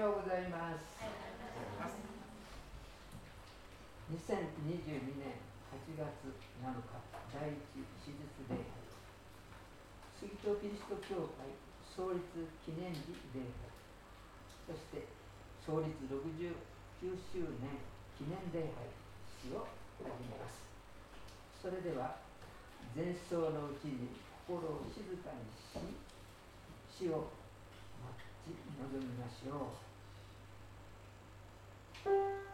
ようございます2022年8月7日第一手術礼拝杉戸キリスト教会創立記念日礼拝そして創立69周年記念礼拝詩を始めますそれでは前奏のうちに心を静かにし死を待ち望みましょう。Thank you.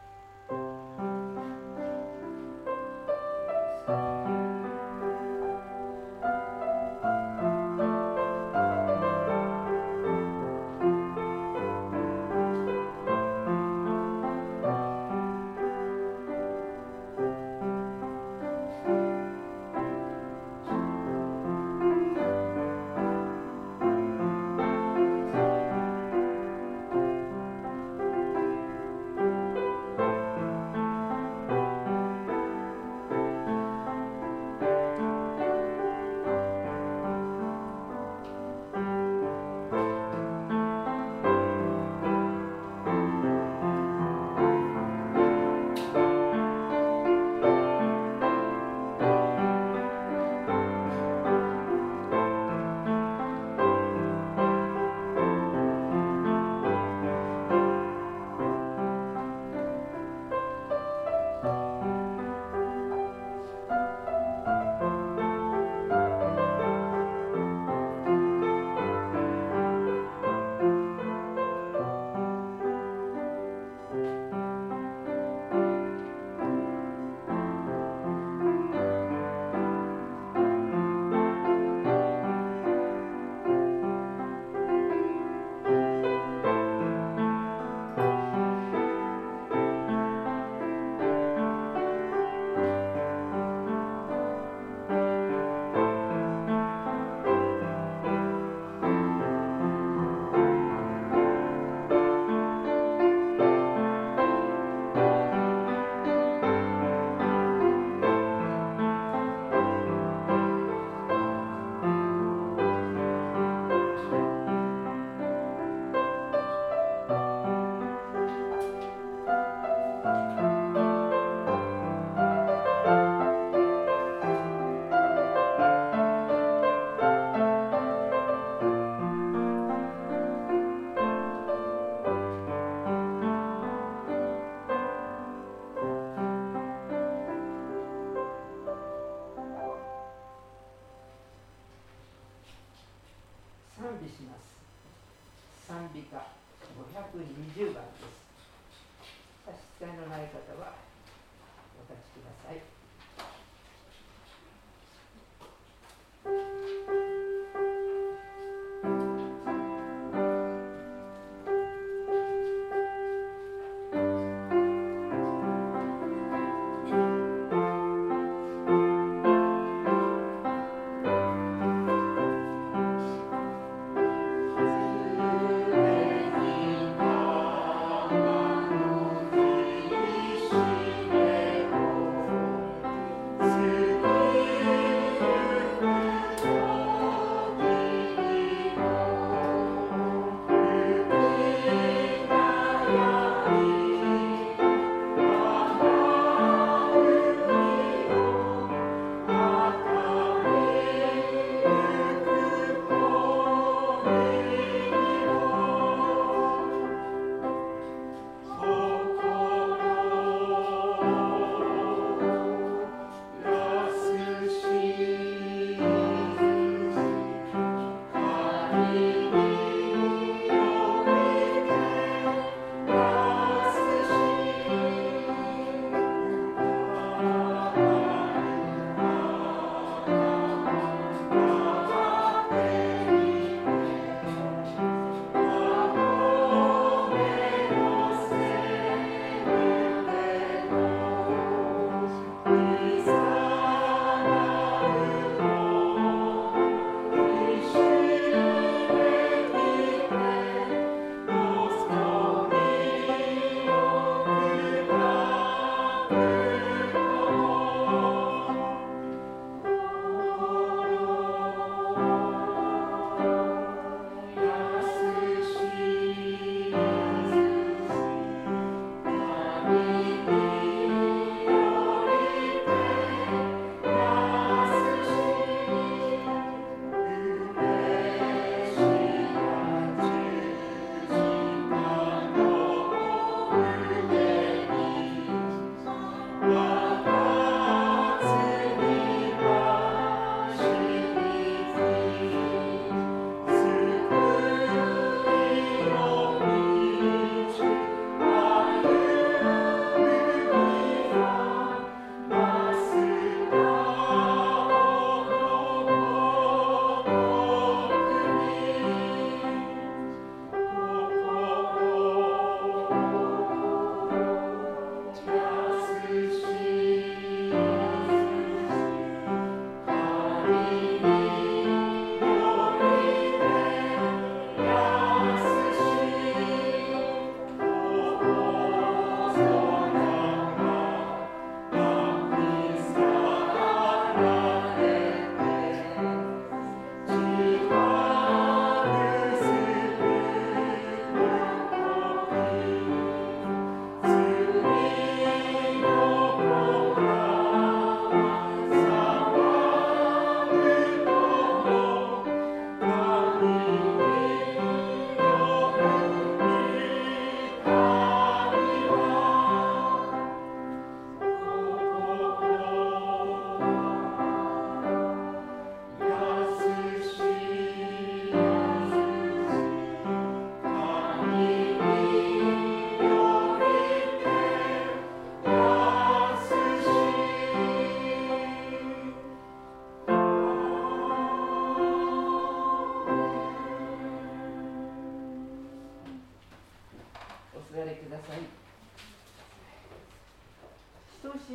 520番。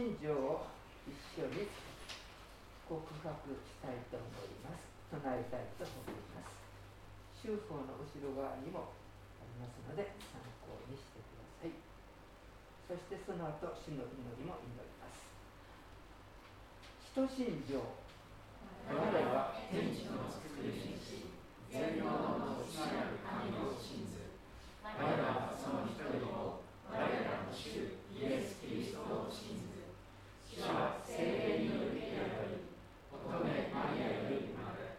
信条を一緒に告白したいと思います。唱えたいと思います。修法の後ろ側にもありますので参考にしてください。そしてその後主の祈りも祈ります。人信条。我は天地の作り主。全能の父なる神を信ず。我らはその一人を我らの主イエス・キリストを信ず主は聖霊により開かり乙女マリアより生まれ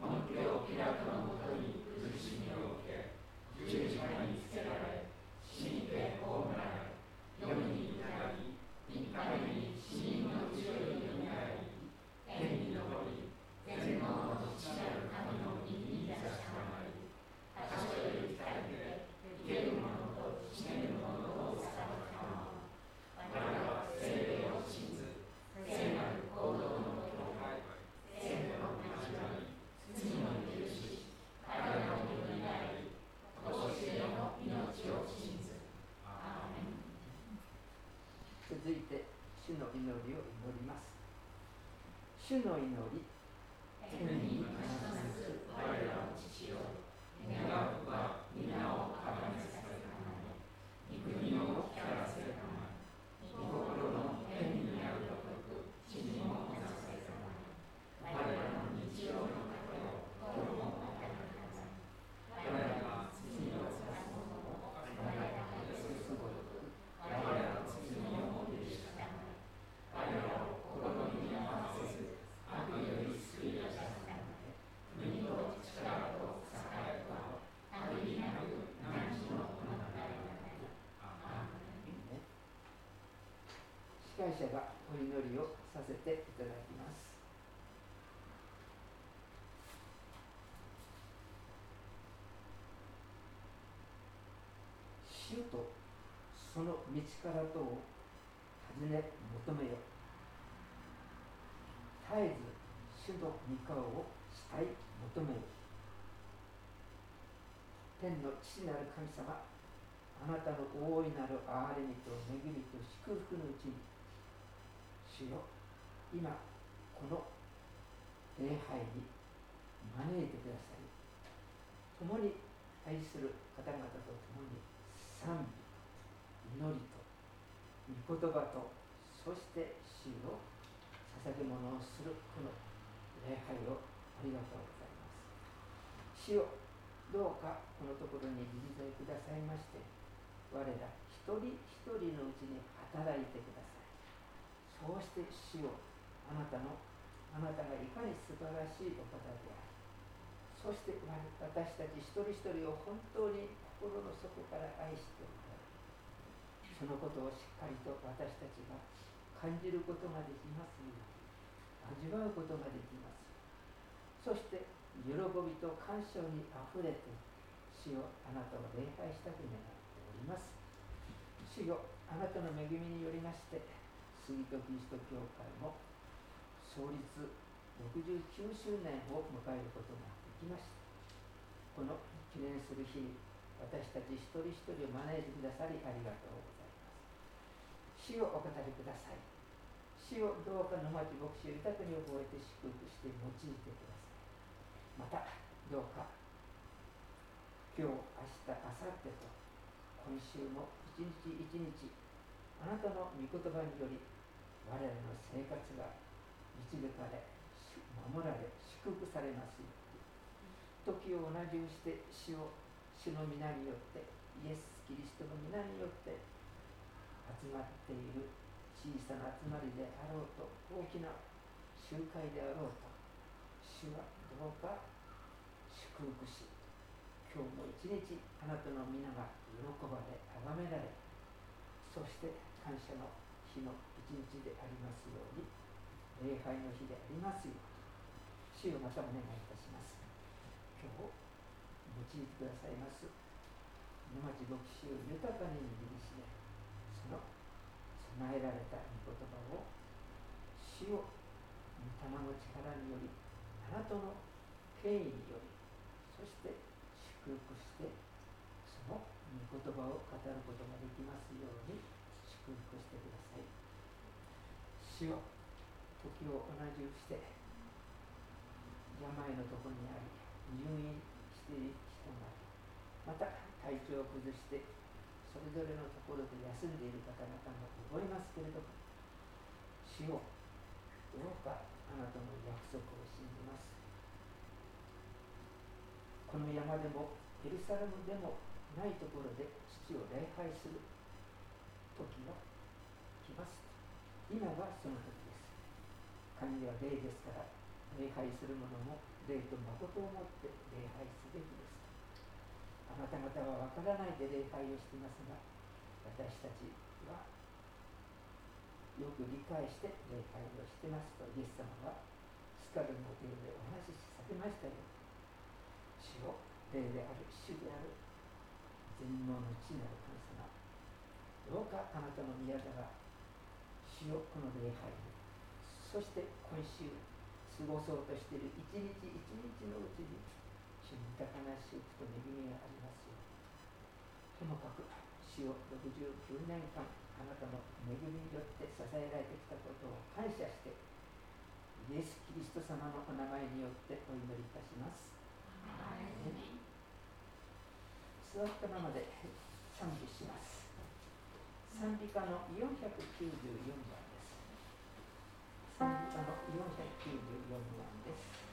本領ピラトのもとに苦しみを受け十字架につけられ死にて葬られ世に至り三日目に死人のうちよりよみがえり天に昇り全能の父なる神の右に座しまわり私とより二人で生ける者と死ねる者とを裁くたま我らは聖霊を信ず聖なる行動の教会聖母の交わり罪の許し彼らのよみがえりとしえの命を信ずアーメン続いて主の祈りを祈ります主の祈り天にまします我らの父よ願うは皆をあがめさせるため御国を光らせるため御心の天にあるごとく地にもなさせるため我らの日常の糧を今日も与えてください我らが罪を犯す者を我らが許すごとく我らの罪を許したため我らを試みに合わせず悪より救い出したため国と力と栄と限りなく何時のものがないためアーメン司会者がお祈りをさせていただきます。主とその道からとを尋ね求めよ。絶えず主の御顔をしたい求めよ。天の父なる神様あなたの大いなる憐れみと恵みと祝福のうちに主よ今この礼拝に招いてください共に愛する方々と共に賛美祈りと御言葉とそして主を捧げ物をするこの礼拝をありがとうございます。主よどうかこのところに臨在くださいまして我ら一人一人のうちに働いてください。そうして主よあなたのあなたがいかに素晴らしいお方でありそして私たち一人一人を本当に心の底から愛しておられる。そのことをしっかりと私たちが感じることができますように。味わうことができますそして喜びと感謝にあふれて主よあなたを礼拝したく願っております。主よあなたの恵みによりまして杉戸キリスト教会も創立69周年を迎えることができました。この記念する日に私たち一人一人を招いてくださりありがとうございます。主をお語りください。主をどうかの町牧師を豊かに覚えて祝福して用いてください。またどうか今日明日明後日と今週も一日一日あなたの御言葉により我らの生活が導かれ守られ祝福されますように。時を同じにして主を主の皆によってイエス・キリストの皆によって集まっている小さな集まりであろうと大きな集会であろうと主はどうか祝福し今日も一日あなたの皆が喜ばれ崇められそして感謝の日の一日でありますように礼拝の日でありますように主をまたお願いいたします。今日用いてくださいます沼地牧師を豊かに握りしめその備えられた御言葉を主を御霊の力によりあなたの権威によりそして祝福してその御言葉を語ることができますように祝福してください主よ時を同じくして病のところにあり入院している人がまた体調を崩してそれぞれのところで休んでいる方々も覚えますけれども主よどうかあなたの約束を信じます。この山でもエルサレムでもないところで父を礼拝する時が来ます。今がその時です神は霊ですから礼拝する者も霊と誠をもって礼拝すべきです。あなた方は分からないで礼拝をしていますが私たちはよく理解して礼拝をしてますとイエス様はスカルのお手でお話しさせましたよ。主を霊である主である全能の地なる神様。どうかあなたの宮座が主をこの礼拝にそして今週過ごそうとしている一日一日のうちに主に豊かな祝福と恵みがありますよともかく主を69年間あなたの恵みによって支えられてきたことを感謝してイエス・キリスト様のお名前によってお祈りいたします。座ったままで賛美します。賛美歌の494番です。賛美歌の494番です。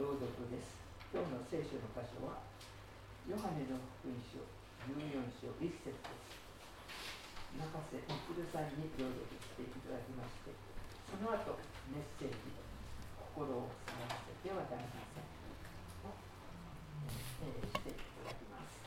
朗読です。今日の聖書の箇所はヨハネの福音書14章1節です。中瀬みくるさんに朗読していただきましてその後メッセージ心を騒がせてはなりません。を、えー、していただきます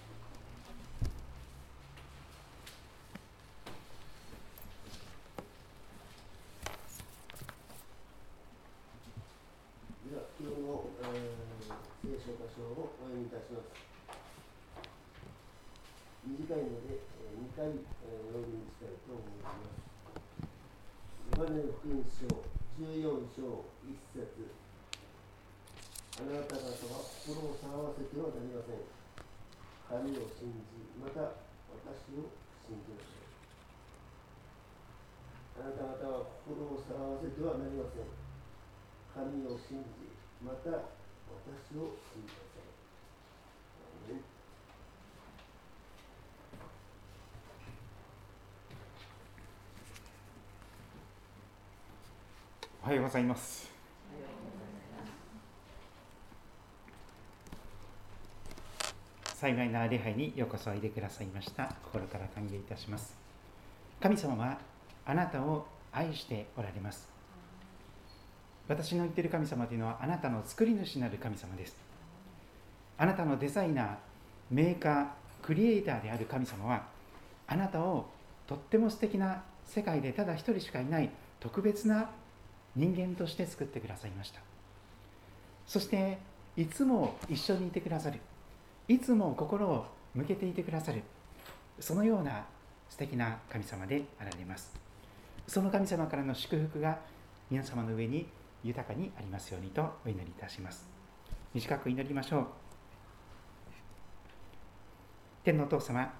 ので、え2回、えお読みしたいと思います。ヨハネの福音書14章1節あなた方は心を騒がせてはなりません。神を信じ、また私を信じましょう。あなた方は心を騒がせてはなりません。神を信じ、また私を信じなさい。おはようございます。幸いな礼拝にようこそおいでくださいました。心から歓迎いたします。神様はあなたを愛しておられます。私の言っている神様というのはあなたの作り主なる神様です。あなたのデザイナーメーカークリエイターである神様はあなたをとっても素敵な世界でただ一人しかいない特別な人間として作ってくださいました。そしていつも一緒にいてくださる。いつも心を向けていてくださる。そのような素敵な神様であられます。その神様からの祝福が皆様の上に豊かにありますようにとお祈りいたします。短く祈りましょう。天のお父様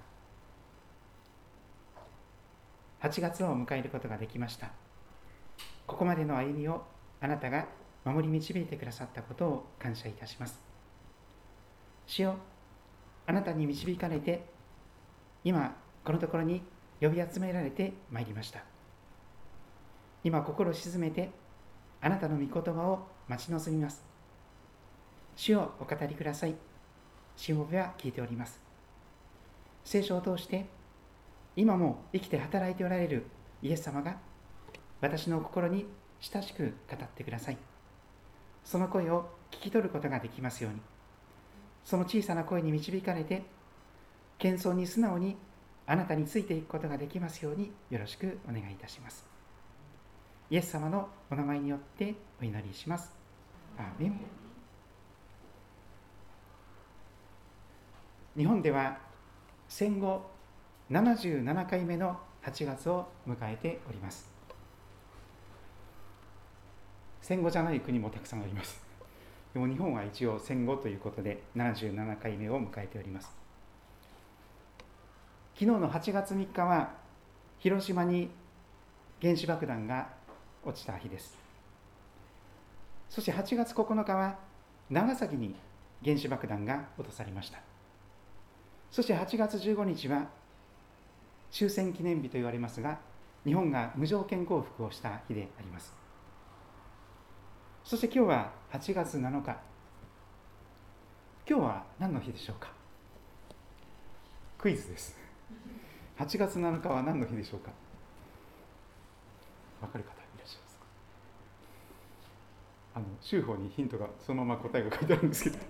8月を迎えることができました。ここまでの歩みをあなたが守り導いてくださったことを感謝いたします。主よあなたに導かれて今このところに呼び集められてまいりました。今心を静めてあなたの御言葉を待ち望みます。主をお語りください。しもべは聞いております。聖書を通して今も生きて働いておられるイエス様が私の心に親しく語ってください。その声を聞き取ることができますように。その小さな声に導かれて謙遜に素直にあなたについていくことができますようによろしくお願いいたします。イエス様のお名前によってお祈りします。アーメン。日本では戦後77回目の8月を迎えております。戦後じゃない国もたくさんあります。でも日本は一応戦後ということで77回目を迎えております。昨日の8月3日は広島に原子爆弾が落ちた日です。そして8月9日は長崎に原子爆弾が落とされました。そして8月15日は終戦記念日と言われますが日本が無条件降伏をした日であります。そして今日は8月7日。今日は何の日でしょうか？クイズです。8月7日は何の日でしょうか？分かる方いらっしゃいますか？あの州法にヒントがそのまま答えが書いてあるんですけど。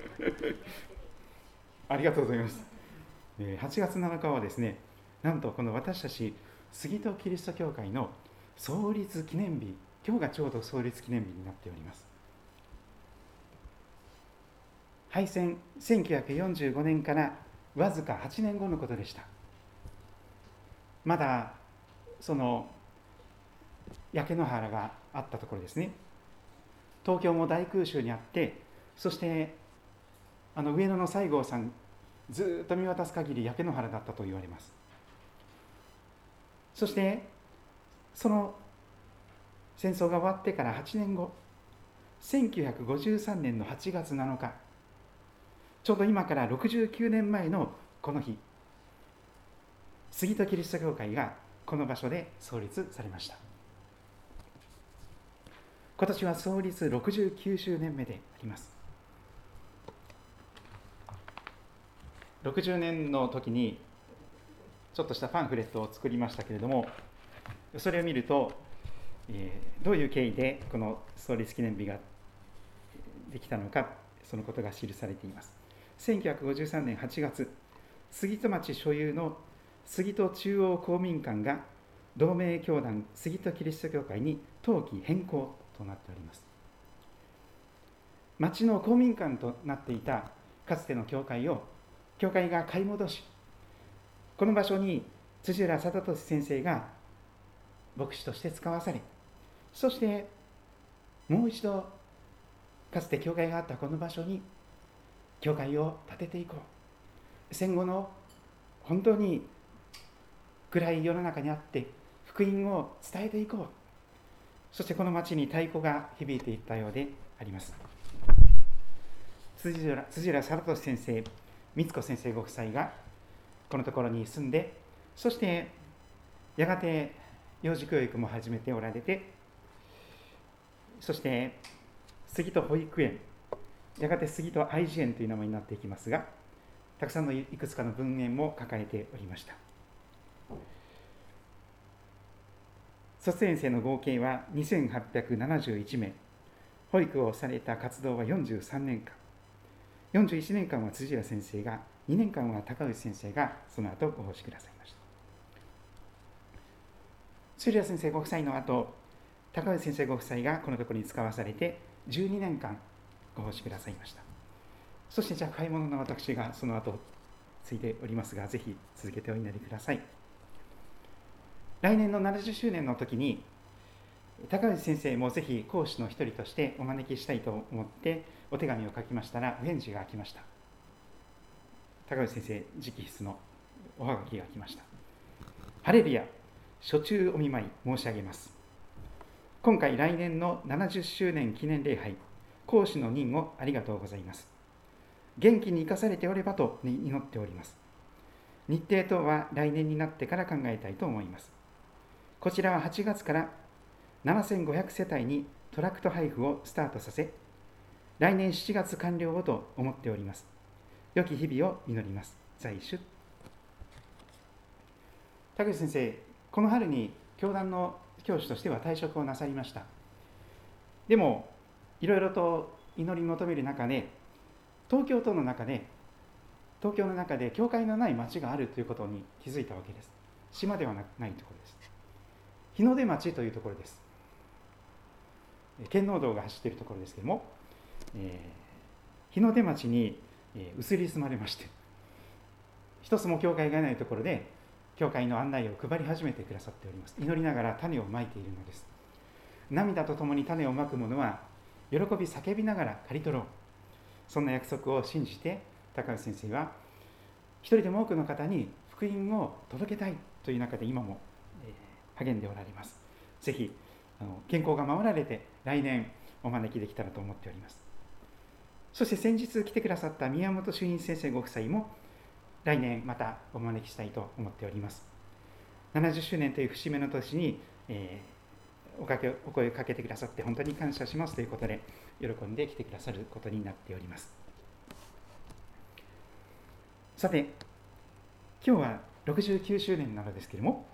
ありがとうございます。8月7日はですねなんとこの私たち杉戸キリスト教会の創立記念日今日がちょうど創立記念日になっております。敗戦1945年からわずか8年後のことでした。まだその焼け野原があったところですね。東京も大空襲にあってそしてあの上野の西郷さんずっと見渡す限り焼け野原だったと言われます。そしてその戦争が終わってから8年後1953年の8月7日ちょうど今から69年前のこの日杉戸キリスト教会がこの場所で創立されました。今年は創立69周年目であります。60年の時にちょっとしたパンフレットを作りましたけれどもそれを見ると、えー、どういう経緯でこの創立記念日ができたのかそのことが記されています。1953年8月杉戸町所有の杉戸中央公民館が同盟教団杉戸キリスト教会に登記変更となっております。町の公民館となっていたかつての教会を教会が買い戻しこの場所に辻浦貞俊先生が牧師として使わされそしてもう一度かつて教会があったこの場所に教会を建てていこう。戦後の本当に暗い世の中にあって福音を伝えていこう。そしてこの町に太鼓が響いていったようであります。辻浦辻浦貞俊先生光子先生ご夫妻がこのところに住んでそしてやがて幼児教育も始めておられてそして杉戸保育園。やがて杉戸愛知園という名前になっていきますがたくさんのいくつかの文面も書かれておりました。卒園生の合計は2871名。保育をされた活動は43年間。41年間は辻谷先生が2年間は高内先生がその後ご奉仕くださいました。辻谷先生ご夫妻の後高内先生ご夫妻がこのところに使わされて12年間ご奉仕くださいました。そしてじゃあ買い物の私がその後ついておりますがぜひ続けてお祈りください。来年の70周年の時に高橋先生もぜひ講師の一人としてお招きしたいと思ってお手紙を書きましたらお返事が来ました。高橋先生直筆のおはがきが来ました。ハレルヤ初中お見舞い申し上げます。今回来年の70周年記念礼拝講師の任をありがとうございます。元気に生かされておればと祈っております。日程等は来年になってから考えたいと思います。こちらは8月から7500世帯にトラクト配布をスタートさせ来年7月完了をと思っております。良き日々を祈ります。在主。竹内先生この春に教団の教師としては退職をなさりました。でもいろいろと祈り求める中で東京都の中で東京の中で教会のない町があるということに気づいたわけです。島ではないところです。日の出町というところです。県農道が走っているところですけども、えー、日の出町に、え、移り住まれまして一つも教会がないところで教会の案内を配り始めてくださっております。祈りながら種をまいているのです。涙とともに種をまく者は喜び叫びながら刈り取ろう。そんな約束を信じて高橋先生は一人でも多くの方に福音を届けたいという中で今も励んでおられます。ぜひあの健康が守られて来年お招きできたらと思っております。そして先日来てくださった宮本主任先生ご夫妻も来年またお招きしたいと思っております。70周年という節目の年に、えー、おかけお声をかけてくださって本当に感謝しますということで喜んで来てくださることになっております。さて今日は69周年なのですけれども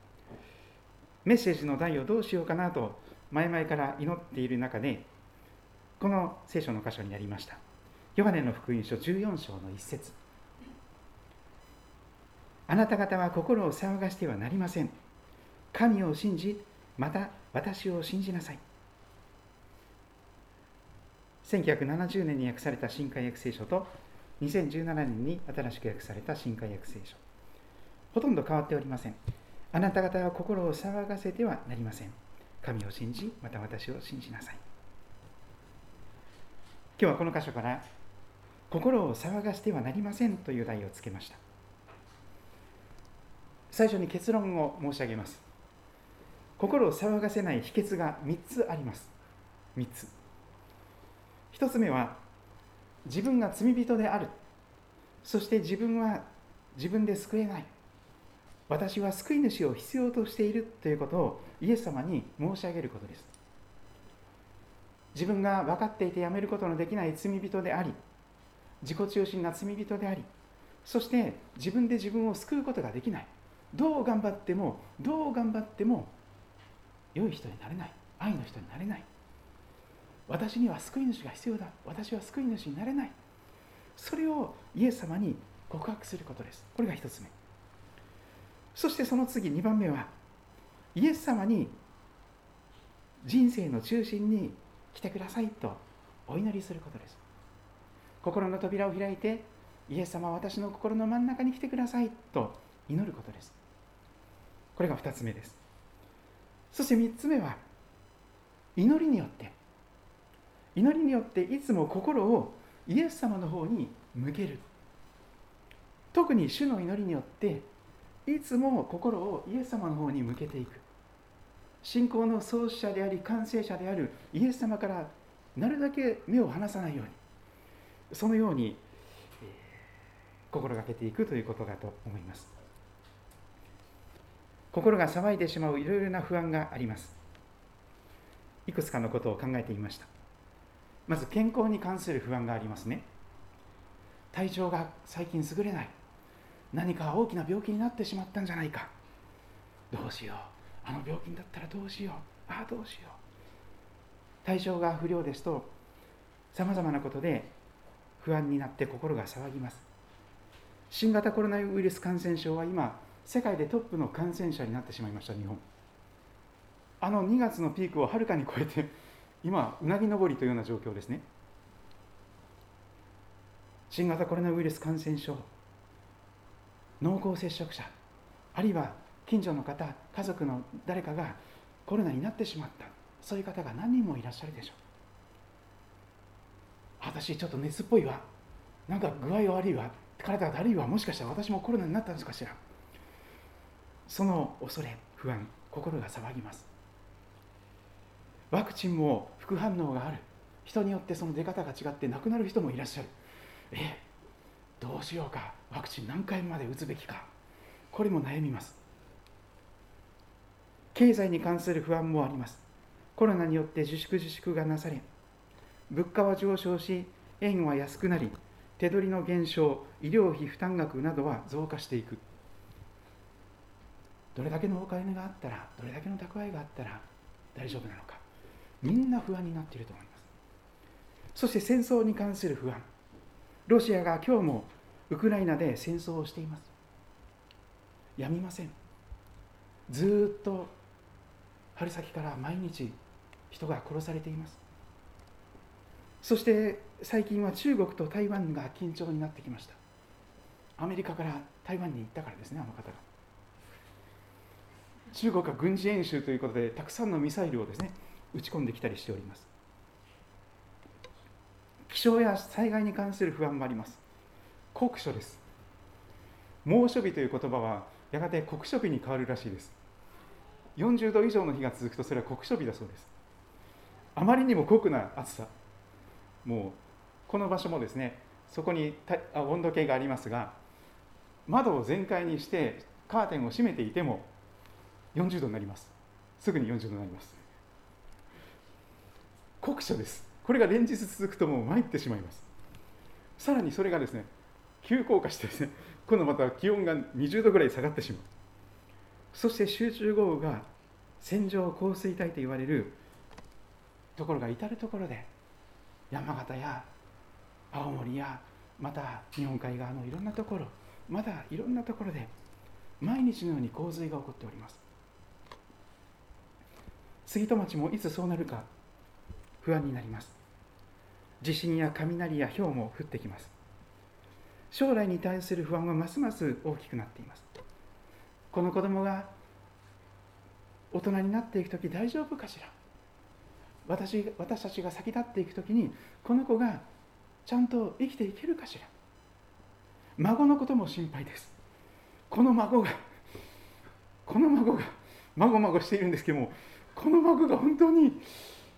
メッセージの題をどうしようかなと前々から祈っている中でこの聖書の箇所になりました。ヨハネの福音書14章の一節。あなた方は心を騒がしてはなりません神を信じまた私を信じなさい1970年に訳された新海訳聖書と2017年に新しく訳された新海訳聖書ほとんど変わっておりませんあなた方は心を騒がせてはなりません。神を信じ、また私を信じなさい。今日はこの箇所から、心を騒がしてはなりませんという題をつけました。最初に結論を申し上げます。心を騒がせない秘訣が3つあります。3つ。1つ目は、自分が罪人である。そして自分は自分で救えない。私は救い主を必要としているということをイエス様に申し上げることです自分が分かっていてやめることのできない罪人であり自己中心な罪人でありそして自分で自分を救うことができないどう頑張ってもどう頑張っても良い人になれない。愛の人になれない。私には救い主が必要だ。私は救い主になれない。それをイエス様に告白することです。これが1つ目。そしてその次2番目はイエス様に人生の中心に来てくださいとお祈りすることです。心の扉を開いてイエス様は私の心の真ん中に来てくださいと祈ることです。これが2つ目です。そして3つ目は祈りによって。祈りによっていつも心をイエス様の方に向ける。特に主の祈りによっていつも心をイエス様の方に向けていく。信仰の創始者であり完成者であるイエス様からなるだけ目を離さないように。そのように、心がけていくということだと思います。心が騒いでしまういろいろな不安があります。いくつかのことを考えてみました。まず健康に関する不安がありますね。体調が最近優れない。何か大きな病気になってしまったんじゃないか。どうしよう。あの病気だったらどうしよう。ああどうしよう。体調が不良ですとさまざまなことで不安になって心が騒ぎます。新型コロナウイルス感染症は今世界でトップの感染者になってしまいました日本。あの2月のピークをはるかに超えて今うなぎ登りというような状況ですね。新型コロナウイルス感染症濃厚接触者あるいは近所の方家族の誰かがコロナになってしまったそういう方が何人もいらっしゃるでしょう。私ちょっと熱っぽいわ。なんか具合悪いわ。体がだるいわ。もしかしたら私もコロナになったんですかしら。その恐れ不安心が騒ぎます。ワクチンも副反応がある。人によってその出方が違って亡くなる人もいらっしゃる。えどうしようか。ワクチン何回まで打つべきか。これも悩みます。経済に関する不安もあります。コロナによって自粛自粛がなされ物価は上昇し円は安くなり手取りの減少医療費負担額などは増加していく。どれだけのお金があったらどれだけの蓄えがあったら大丈夫なのか。みんな不安になっていると思います。そして戦争に関する不安。ロシアが今日もウクライナで戦争をしています。やみません。ずっと春先から毎日人が殺されています。そして最近は中国と台湾が緊張になってきました。アメリカから台湾に行ったからですねあの方が。中国は軍事演習ということでたくさんのミサイルをですね打ち込んできたりしております。気象や災害に関する不安もあります。酷暑です。猛暑日という言葉はやがて酷暑日に変わるらしいです。40度以上の日が続くとそれは酷暑日だそうです。あまりにも酷な暑さ。もうこの場所もですねそこに温度計がありますが窓を全開にしてカーテンを閉めていても40度になります。すぐに40度になります。酷暑です。これが連日続くともう参ってしまいます。さらにそれがですね急降下してですね今度また気温が20度ぐらい下がってしまう。そして集中豪雨が線状降水帯と言われるところが至る所で山形や青森やまた日本海側のいろんなところまだいろんなところで毎日のように洪水が起こっております。杉戸町もいつそうなるか不安になります。地震や雷や氷も降ってきます。将来に対する不安はますます大きくなっています。この子供が大人になっていく時大丈夫かしら？私私たちが先立っていく時にこの子がちゃんと生きていけるかしら？孫のことも心配です。この孫がこの孫がまごまごしているんですけどもこの孫が本当に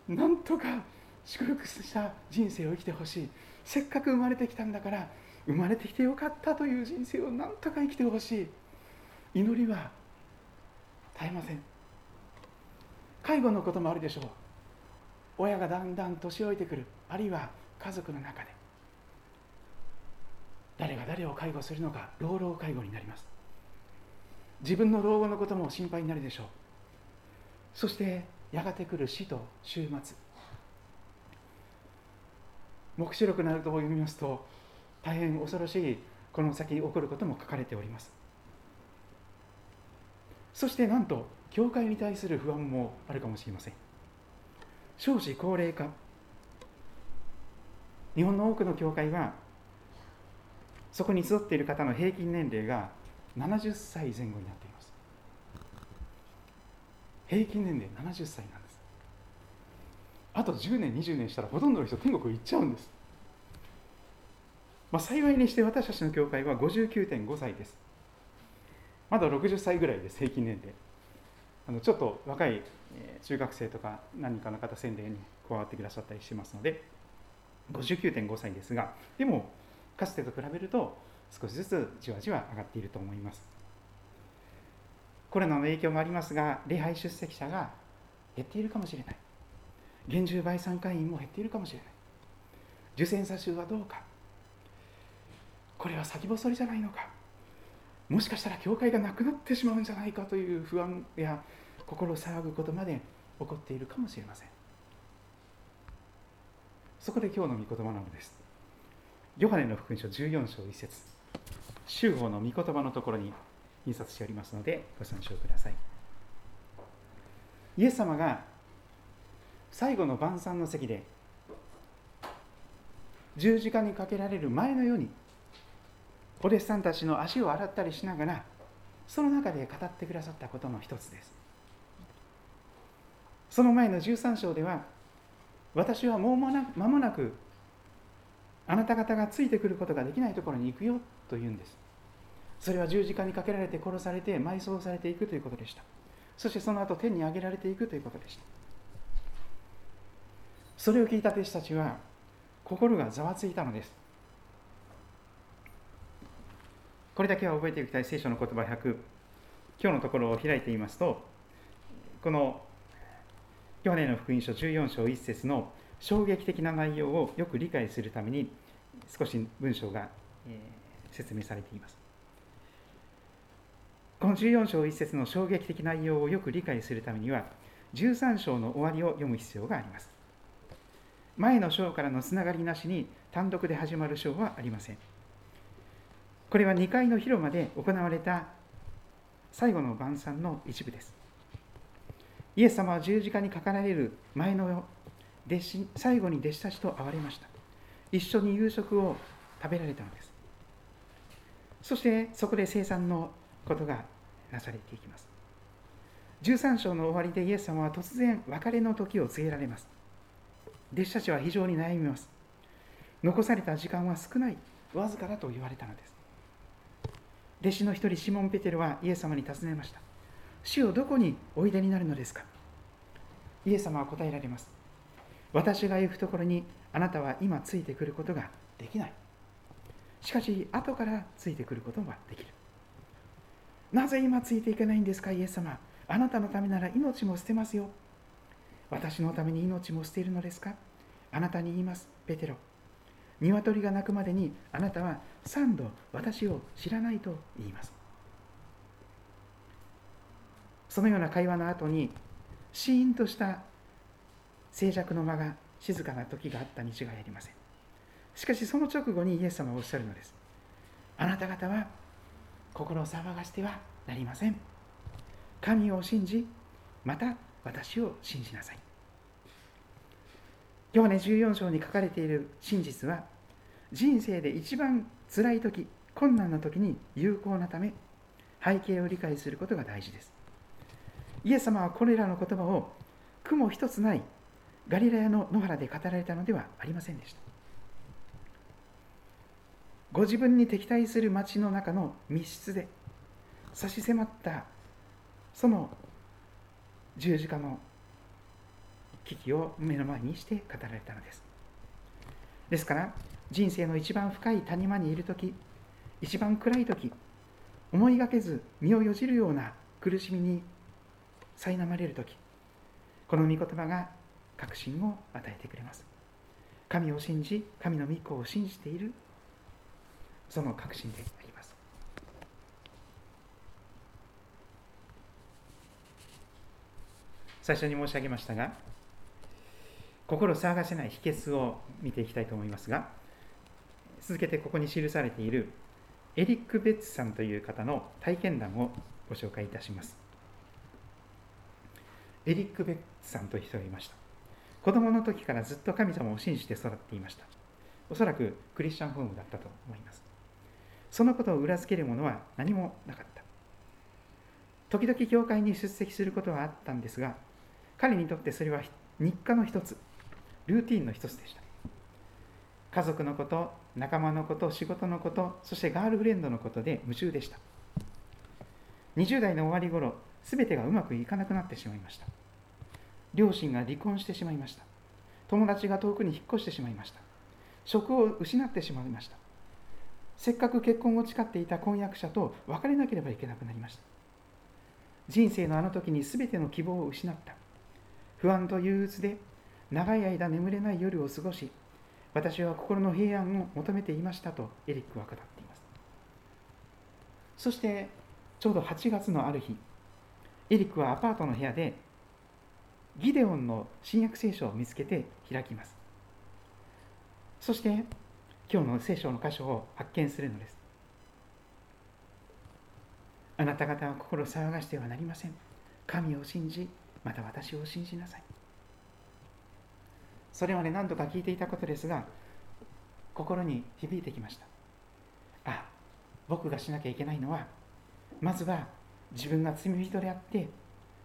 なんとか祝福した人生を生きてほしい。せっかく生まれてきたんだから生まれてきてよかったという人生をなんとか生きてほしい。祈りは絶えません。介護のこともあるでしょう。親がだんだん年老いてくる。あるいは家族の中で。誰が誰を介護するのか老老介護になります。自分の老後のことも心配になるでしょう。そしてやがて来る死と終末。黙示録などを読みますと大変恐ろしいこの先に起こることも書かれております。そしてなんと教会に対する不安もあるかもしれません。少子高齢化。日本の多くの教会はそこに集っている方の平均年齢が70歳前後になっています。平均年齢70歳なんです。あと10年20年したらほとんどの人天国行っちゃうんです。まあ、幸いにして私たちの教会は59.5歳です。まだ60歳ぐらいです平均年齢。あのちょっと若い中学生とか何人かの方宣伝に加わってくださったりしますので59.5歳ですがでもかつてと比べると少しずつじわじわ上がっていると思います。コロナの影響もありますが礼拝出席者が減っているかもしれない。厳重倍参会員も減っているかもしれない。受選者数はどうか。これは先細りじゃないのか。もしかしたら教会がなくなってしまうんじゃないかという不安や心騒ぐことまで起こっているかもしれません。そこで今日の御言葉なのです。ヨハネの福音書14章1節。修法の御言葉のところに印刷しておりますのでご参照ください。イエス様が最後の晩餐の席で十字架にかけられる前のようにお弟子さんたちの足を洗ったりしながらその中で語ってくださったことの一つです。その前の13章では私はもう間もなくあなた方がついてくることができないところに行くよと言うんです。それは十字架にかけられて殺されて埋葬されていくということでした。そしてその後天に上げられていくということでした。それを聞いた弟子たちは心がざわついたのです。これだけは覚えておきたい聖書の言葉100今日のところを開いてみますとこのヨハネの福音書14章1節の衝撃的な内容をよく理解するために少し文章が、説明されています。この14章1節の衝撃的内容をよく理解するためには13章の終わりを読む必要があります。前の章からのつながりなしに単独で始まる章はありません。これは2階の広間で行われた最後の晩餐の一部です。イエス様は十字架にかかられる前の弟子最後に弟子たちと会われました。一緒に夕食を食べられたのです。そしてそこで生産のことがなされていきます。13章の終わりでイエス様は突然別れの時を告げられます。弟子たちは非常に悩みます。残された時間は少ない。わずかだと言われたのです。弟子の一人シモン・ペテルはイエス様に尋ねました。主をどこにおいでになるのですか？イエス様は答えられます。私が行くところにあなたは今ついてくることができない。しかし後からついてくることはできる。なぜ今ついていけないんですかイエス様。あなたのためなら命も捨てますよ。私のために命も捨ているのですか。あなたに言います。ペテロ。鶏が鳴くまでにあなたは三度私を知らないと言います。そのような会話の後にシーンとした静寂の間が静かな時があったに違いありません。しかしその直後にイエス様はおっしゃるのです。あなた方は心を騒がしてはなりません。神を信じまた私を信じなさい。今日ね14章に書かれている真実は人生で一番辛い時困難な時に有効なため背景を理解することが大事です。イエス様はこれらの言葉を雲一つないガリラヤの野原で語られたのではありませんでした。ご自分に敵対する町の中の密室で差し迫ったその十字架の危機を目の前にして語られたのです。ですから人生の一番深い谷間にいる時一番暗い時思いがけず身をよじるような苦しみに苛まれる時この御言葉が確信を与えてくれます。神を信じ神の御子を信じているその確信であります。最初に申し上げましたが心を騒がせない秘訣を見ていきたいと思いますが続けてここに記されているエリック・ベッツさんという方の体験談をご紹介いたします。エリック・ベッツさんという人がいました。子供の時からずっと神様を信じて育っていました。おそらくクリスチャンホームだったと思います。そのことを裏付けるものは何もなかった。時々教会に出席することはあったんですが彼にとってそれは日課の一つルーティンの一つでした。家族のこと仲間のこと仕事のことそしてガールフレンドのことで夢中でした。20代の終わり頃全てがうまくいかなくなってしまいました。両親が離婚してしまいました。友達が遠くに引っ越してしまいました。職を失ってしまいました。せっかく結婚を誓っていた婚約者と別れなければいけなくなりました。人生のあの時に全ての希望を失った。不安と憂鬱で長い間眠れない夜を過ごし私は心の平安を求めていましたとエリックは語っています。そしてちょうど8月のある日エリックはアパートの部屋でギデオンの新約聖書を見つけて開きます。そして今日の聖書の箇所を発見するのです。あなた方は心を騒がしてはなりません。神を信じまた私を信じなさい。それまで何度か聞いていたことですが心に響いてきました。あ僕がしなきゃいけないのはまずは自分が罪人であって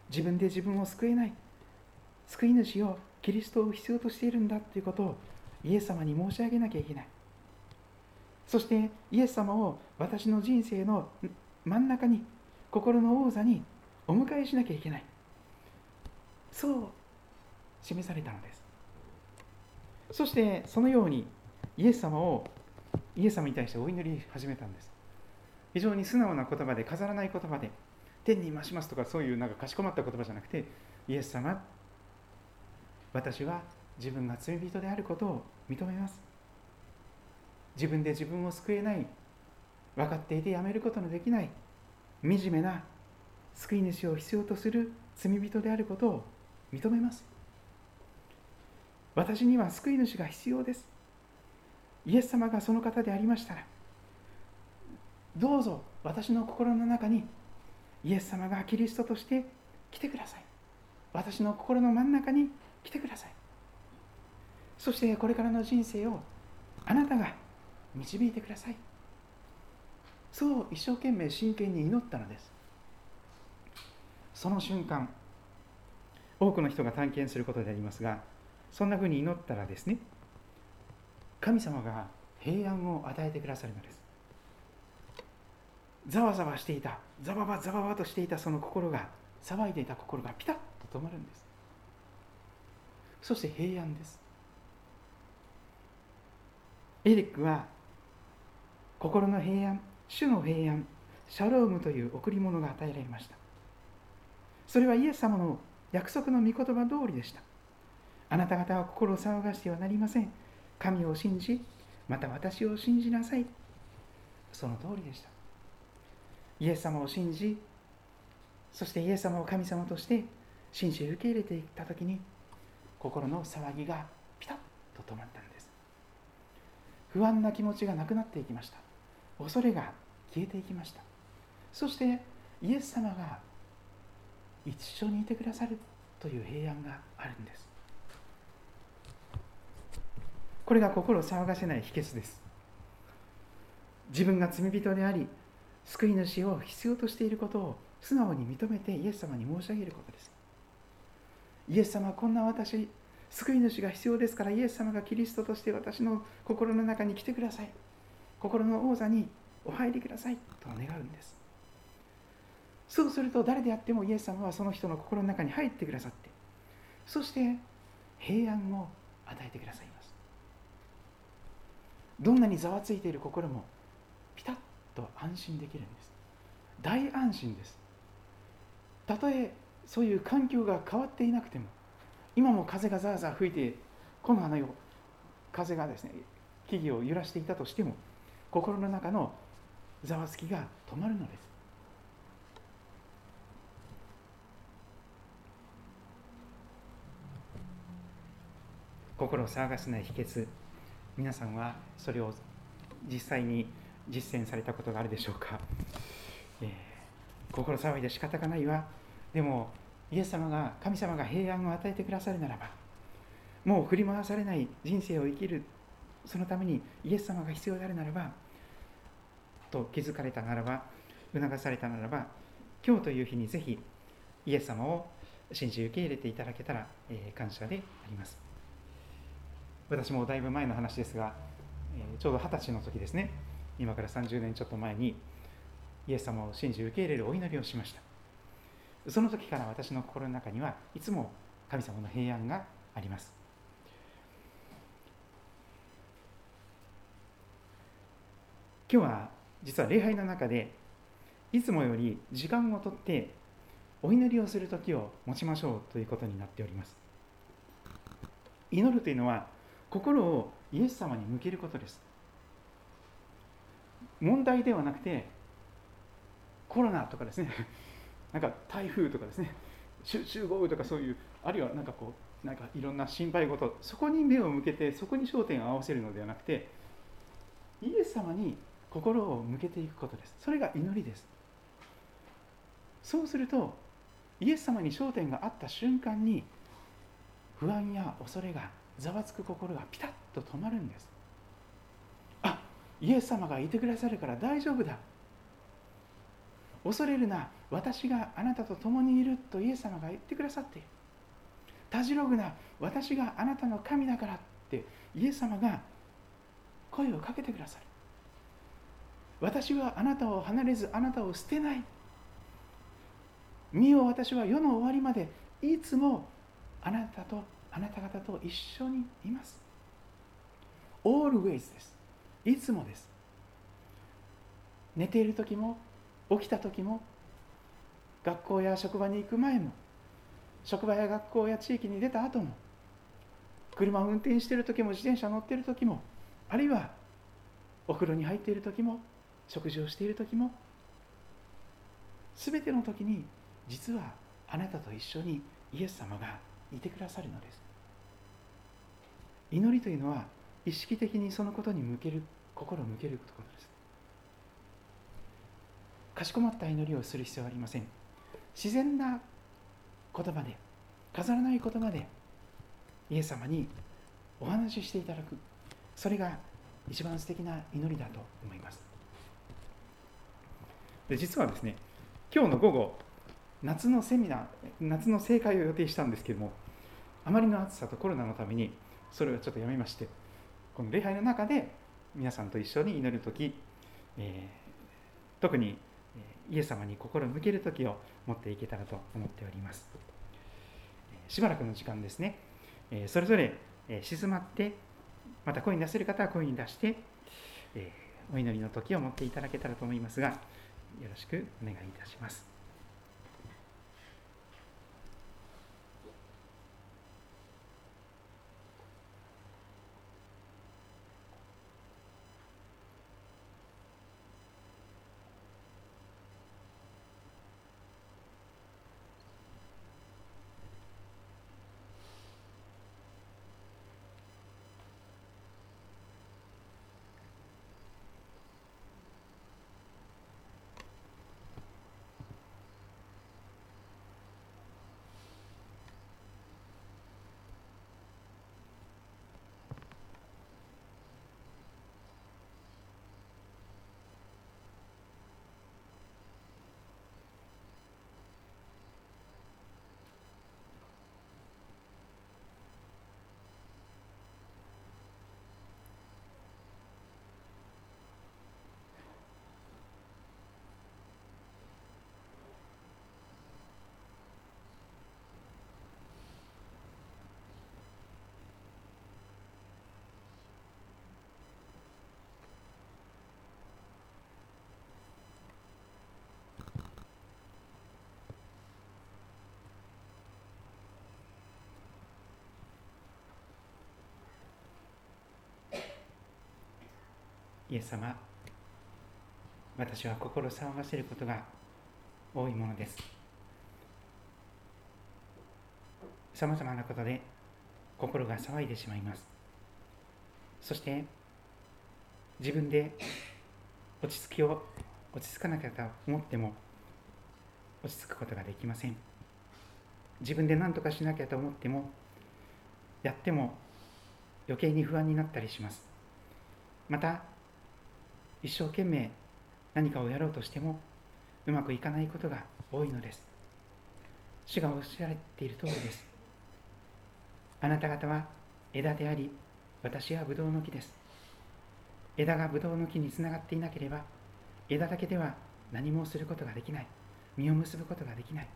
自分で自分を救えない救い主をキリストを必要としているんだということをイエス様に申し上げなきゃいけない。そしてイエス様を私の人生の真ん中に心の王座にお迎えしなきゃいけない。そう。示されたのです。そしてそのようにイエス様をイエス様に対してお祈り始めたんです。非常に素直な言葉で飾らない言葉で天に増しますとかそういうなんかかしこまった言葉じゃなくてイエス様私は自分が罪人であることを認めます自分で自分を救えない。分かっていてやめることのできない。惨めな救い主を必要とする罪人であることを認めます。私には救い主が必要です。イエス様がその方でありましたらどうぞ私の心の中にイエス様がキリストとして来てください。私の心の真ん中に来てください。そしてこれからの人生をあなたが導いてください。そう一生懸命真剣に祈ったのです。その瞬間多くの人が探検することでありますがそんなふうに祈ったらですね神様が平安を与えてくださるのです。ざわざわしていたざわばざわばとしていたその心が騒いでいた心がピタッと止まるんです。そして平安です。エリックは心の平安主の平安シャロームという贈り物が与えられました。それはイエス様の約束の御言葉通りでした。あなた方は心を騒がしてはなりません。神を信じまた私を信じなさい。その通りでした。イエス様を信じそしてイエス様を神様として信じ受け入れていった時に心の騒ぎがピタッと止まったんです。不安な気持ちがなくなっていきました。恐れが消えていきました。そしてイエス様が一緒にいてくださるという平安があるんです。これが心を騒がせない秘訣です。自分が罪人であり救い主を必要としていることを素直に認めてイエス様に申し上げることです。イエス様こんな私救い主が必要ですからイエス様がキリストとして私の心の中に来てください。心の王座にお入りくださいと願うんです。そうすると誰であってもイエス様はその人の心の中に入ってくださってそして平安を与えてくださいます。どんなにざわついている心もピタッと安心できるんです。大安心です。たとえそういう環境が変わっていなくても今も風がザーザー吹いてこの花を風がですね木々を揺らしていたとしても心の中のざわつきが止まるのです。心を騒がせない秘訣。皆さんはそれを実際に実践されたことがあるでしょうか、えー、心騒いで仕方がないわ。でもイエス様が神様が平安を与えてくださるならばもう振り回されない人生を生きるそのためにイエス様が必要であるならばと気づかれたならば促されたならば今日という日にぜひイエス様を信じ受け入れていただけたら、え、感謝であります。私もだいぶ前の話ですが、え、ちょうど二十歳の時ですね。今から30年ちょっと前にイエス様を信じ受け入れるお祈りをしました。その時から私の心の中にはいつも神様の平安があります。今日は実は礼拝の中でいつもより時間をとってお祈りをする時を持ちましょうということになっております。祈るというのは心をイエス様に向けることです。問題ではなくてコロナとかですね。なんか台風とかですね。集中豪雨とかそういうあるいはなんかこうなんかいろんな心配事そこに目を向けてそこに焦点を合わせるのではなくてイエス様に心を向けていくことです。それが祈りです。そうするとイエス様に焦点があった瞬間に不安や恐れがざわつく心がピタッと止まるんです。あイエス様がいてくださるから大丈夫だ。恐れるな私があなたと共にいるとイエス様が言ってくださっている。たじろぐな私があなたの神だからってイエス様が声をかけてくださる。私はあなたを離れずあなたを捨てない。見よ私は世の終わりまでいつもあなたとあなた方と一緒にいます。Always です。いつもです。寝ている時も起きた時も学校や職場に行く前も職場や学校や地域に出た後も車を運転している時も自転車乗っている時もあるいはお風呂に入っている時も食事をしている時も全ての時に実はあなたと一緒にイエス様がいてくださるのです。祈りというのは意識的にそのことに向ける心を向けることです。かしこまった祈りをする必要はありません。自然な言葉で飾らない言葉でイエス様にお話ししていただく。それが一番素敵な祈りだと思います。で実はですね今日の午後夏のセミナー夏の正解を予定したんですけどもあまりの暑さとコロナのためにそれをちょっとやめましてこの礼拝の中で皆さんと一緒に祈る時、えー、特にイエス様に心を向ける時を持っていけたらと思っております。しばらくの時間ですね。それぞれ静まってまた声に出せる方は声に出してお祈りの時を持っていただけたらと思いますがよろしくお願いいたします。イエス様私は心騒がせることが多いものです。さまざまなことで心が騒いでしまいます。そして自分で落ち着きを落ち着かなきゃと思っても落ち着くことができません。自分で何とかしなきゃと思ってもやっても余計に不安になったりします。また一生懸命何かをやろうとしてもうまくいかないことが多いのです。主がおっしゃられている通りです。あなた方は枝であり私はブドウの木です。枝がブドウの木につながっていなければ枝だけでは何もすることができない。実を結ぶことができない。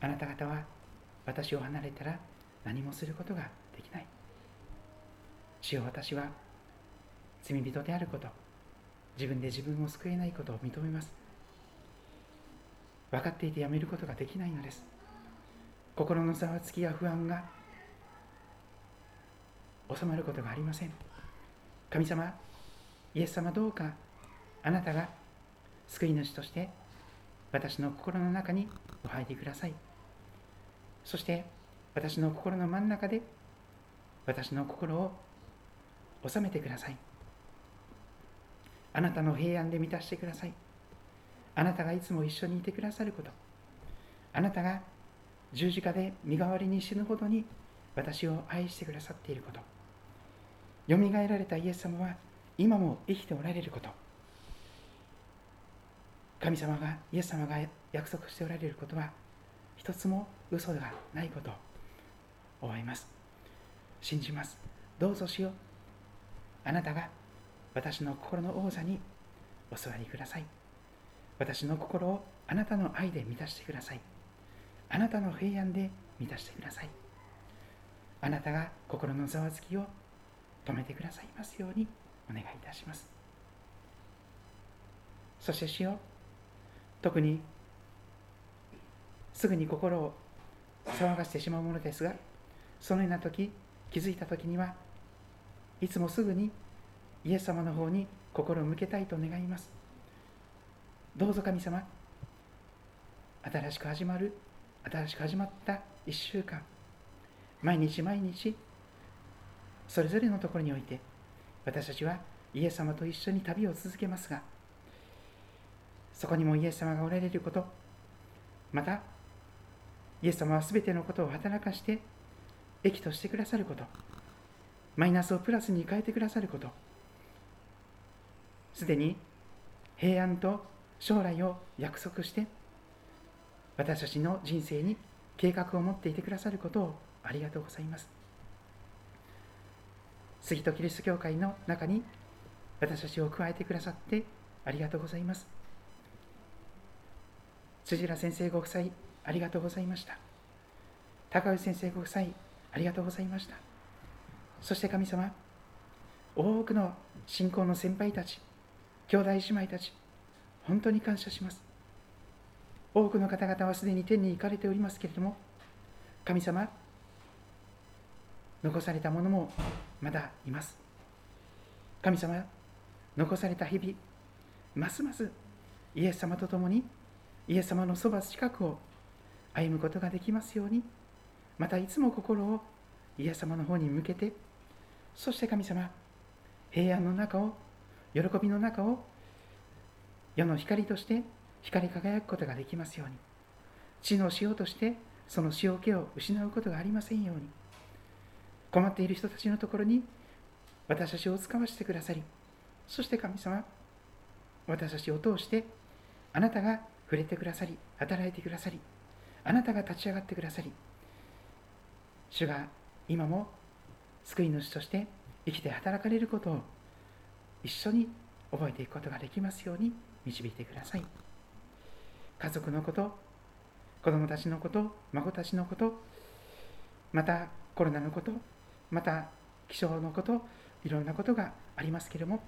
あなた方は私を離れたら何もすることができない。主よ私は罪人であること。自分で自分を救えないことを認めます。分かっていてやめることができないのです。心のざわつきや不安が収まることがありません。神様イエス様どうかあなたが救い主として私の心の中にお入りください。そして私の心の真ん中で私の心を収めてください。あなたの平安で満たしてください。あなたがいつも一緒にいてくださること。あなたが十字架で身代わりに死ぬほどに私を愛してくださっていること。よみがえられたイエス様は今も生きておられること。神様がイエス様が約束しておられることは一つも嘘がないこと。を思います。信じます。どうぞしよう。あなたが私の心の王座にお座りください。私の心をあなたの愛で満たしてください。あなたの平安で満たしてください。あなたが心のざわつきを止めてくださいますようにお願いいたします。そしてしよ特にすぐに心を騒がしてしまうものですがそのような時気づいた時にはいつもすぐにイエス様の方に心を向けたいと願います。どうぞ神様新しく始まる新しく始まった1週間毎日毎日それぞれのところにおいて私たちはイエス様と一緒に旅を続けますがそこにもイエス様がおられることまたイエス様は全てのことを働かして益としてくださることマイナスをプラスに変えてくださることすでに平安と将来を約束して私たちの人生に計画を持っていてくださることをありがとうございます。杉戸キリスト教会の中に私たちを加えてくださってありがとうございます。辻良先生ご夫妻ありがとうございました。高内先生ご夫妻ありがとうございました。そして神様多くの信仰の先輩たち兄弟姉妹たち本当に感謝します。多くの方々はすでに天に行かれておりますけれども神様残されたものもまだいます。神様残された日々ますますイエス様と共にイエス様のそば近くを歩むことができますようにまたいつも心をイエス様の方に向けてそして神様平安の中を喜びの中を世の光として光り輝くことができますように。地の塩としてその塩気を失うことがありませんように。困っている人たちのところに私たちを使わせてくださりそして神様私たちを通してあなたが触れてくださり働いてくださりあなたが立ち上がってくださり主が今も救い主として生きて働かれることを一緒に覚えていくことができますように導いてください。家族のこと子供たちのこと孫たちのことまたコロナのことまた気象のこといろんなことがありますけれども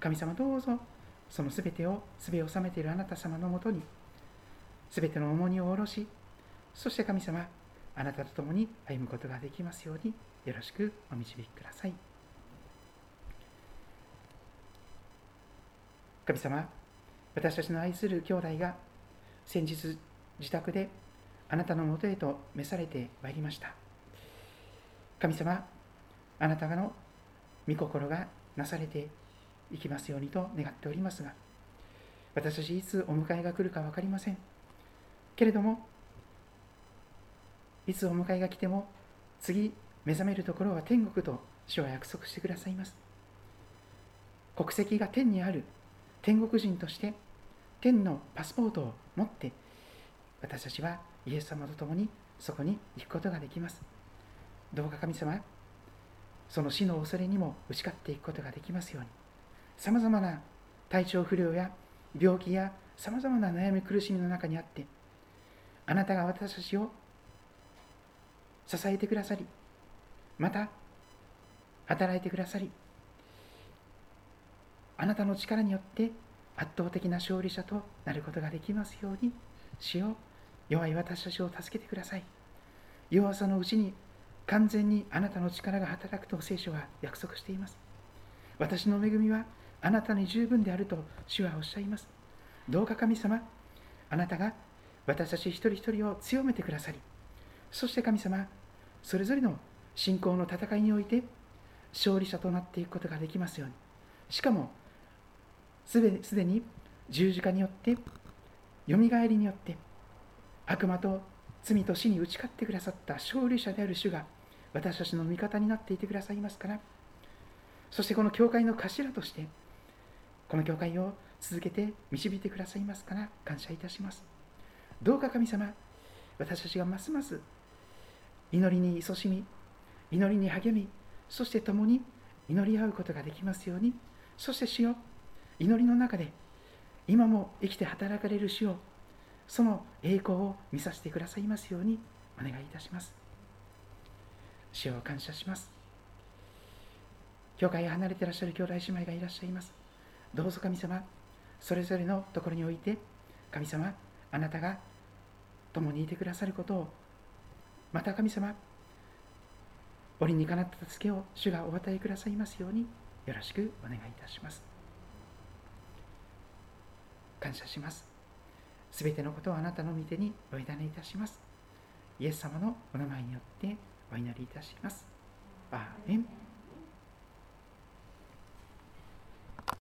神様どうぞその全てを全を収めているあなた様のもとに全ての重荷を下ろしそして神様あなたと共に歩むことができますようによろしくお導きください。神様私たちの愛する兄弟が先日自宅であなたのもとへと召されてまいりました。神様あなたの御心がなされていきますようにと願っておりますが私たちいつお迎えが来るか分かりません。けれどもいつお迎えが来ても次目覚めるところは天国と主は約束してくださいます。国籍が天にある天国人として天のパスポートを持って私たちはイエス様と共にそこに行くことができます。どうか神様その死の恐れにも打ち勝っていくことができますように。さまざまな体調不良や病気やさまざまな悩み苦しみの中にあってあなたが私たちを支えてくださりまた働いてくださりあなたの力によって圧倒的な勝利者となることができますように主よ弱い私たちを助けてください。弱さのうちに完全にあなたの力が働くと聖書は約束しています。私の恵みはあなたに十分であると主はおっしゃいます。どうか神様あなたが私たち一人一人を強めてくださりそして神様それぞれの信仰の戦いにおいて勝利者となっていくことができますように。しかもすでに十字架によってよみがえりによって悪魔と罪と死に打ち勝ってくださった勝利者である主が私たちの味方になっていてくださいますから。そしてこの教会の頭としてこの教会を続けて導いてくださいますから。感謝いたします。どうか神様私たちがますます祈りに勤しみ祈りに励みそして共に祈り合うことができますようにそして主よ祈りの中で今も生きて働かれる主をその栄光を見させてくださいますようにお願いいたします。主を感謝します。教会へ離れていらっしゃる兄弟姉妹がいらっしゃいます。どうぞ神様それぞれのところにおいて神様あなたが共にいてくださることをまた神様折にかなった助けを主がお与えくださいますようによろしくお願いいたします。感謝します。すべてのことをあなたの御手にお委ねいたします。イエス様のお名前によってお祈りいたします。アーメン。